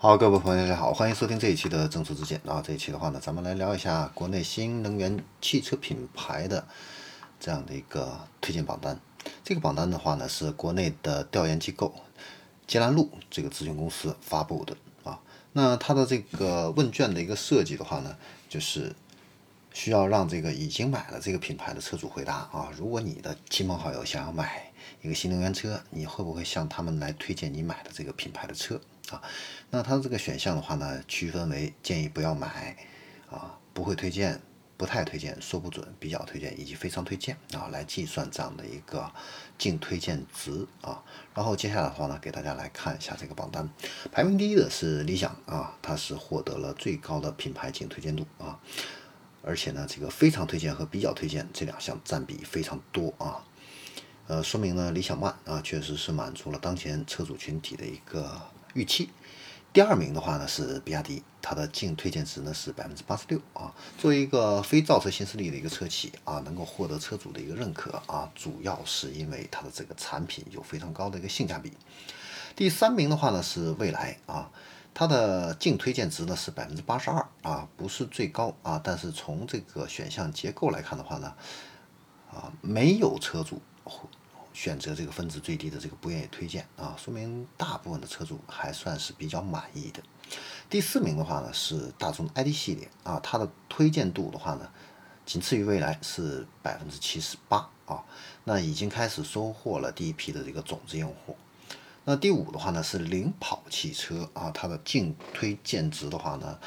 好，各位朋友，大家好，欢迎收听这一期的正说之见啊。这一期的话呢，咱们来聊一下国内新能源汽车品牌的这样的一个推荐榜单。这个榜单的话呢，是国内的调研机构捷兰路这个咨询公司发布的啊。那它的这个问卷的一个设计的话呢，就是需要让这个已经买了这个品牌的车主回答啊，如果你的亲朋好友想要买一个新能源车，你会不会向他们来推荐你买的这个品牌的车？啊，那它这个选项的话呢，区分为建议不要买，啊，不会推荐，不太推荐，说不准，比较推荐以及非常推荐啊，来计算这样的一个净推荐值啊。然后接下来的话呢，给大家来看一下这个榜单，排名第一的是理想啊，它是获得了最高的品牌净推荐度啊，而且呢，这个非常推荐和比较推荐这两项占比非常多啊，呃，说明呢，理想 ONE 啊，确实是满足了当前车主群体的一个。预期，第二名的话呢是比亚迪，它的净推荐值呢是百分之八十六啊。作为一个非造车新势力的一个车企啊，能够获得车主的一个认可啊，主要是因为它的这个产品有非常高的一个性价比。第三名的话呢是蔚来啊，它的净推荐值呢是百分之八十二啊，不是最高啊，但是从这个选项结构来看的话呢，啊，没有车主。选择这个分值最低的这个不愿意推荐啊，说明大部分的车主还算是比较满意的。第四名的话呢是大众 ID 系列啊，它的推荐度的话呢仅次于蔚来是百分之七十八啊，那已经开始收获了第一批的这个种子用户。那第五的话呢是领跑汽车啊，它的净推荐值的话呢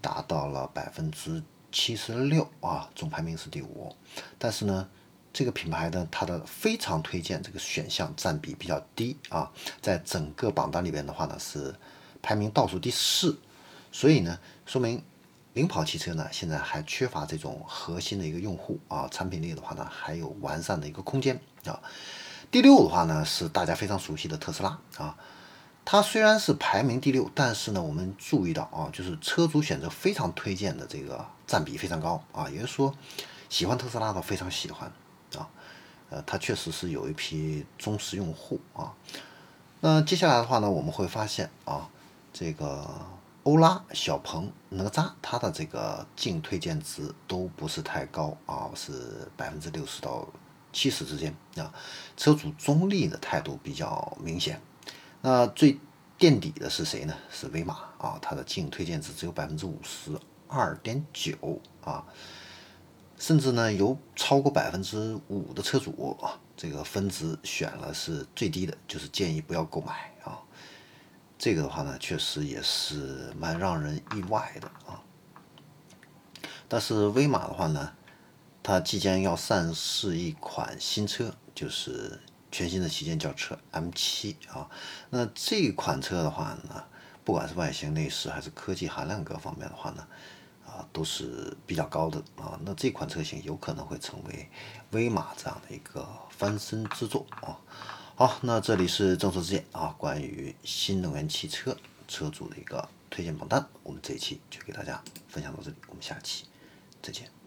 达到了百分之七十六啊，总排名是第五，但是呢。这个品牌呢，它的非常推荐这个选项占比比较低啊，在整个榜单里边的话呢是排名倒数第四，所以呢说明领跑汽车呢现在还缺乏这种核心的一个用户啊，产品力的话呢还有完善的一个空间啊。第六的话呢是大家非常熟悉的特斯拉啊，它虽然是排名第六，但是呢我们注意到啊，就是车主选择非常推荐的这个占比非常高啊，也就是说喜欢特斯拉的非常喜欢。呃，它确实是有一批忠实用户啊。那接下来的话呢，我们会发现啊，这个欧拉、小鹏、哪吒，它的这个净推荐值都不是太高啊，是百分之六十到七十之间啊。车主中立的态度比较明显。那最垫底的是谁呢？是威马啊，它的净推荐值只有百分之五十二点九啊。甚至呢，有超过百分之五的车主啊，这个分值选了是最低的，就是建议不要购买啊。这个的话呢，确实也是蛮让人意外的啊。但是威马的话呢，它即将要上市一款新车，就是全新的旗舰轿车 M7 啊。那这款车的话呢，不管是外形、内饰还是科技含量各方面的话呢。都是比较高的啊，那这款车型有可能会成为威马这样的一个翻身之作啊。好，那这里是政策之见啊，关于新能源汽车车主的一个推荐榜单，我们这一期就给大家分享到这里，我们下期再见。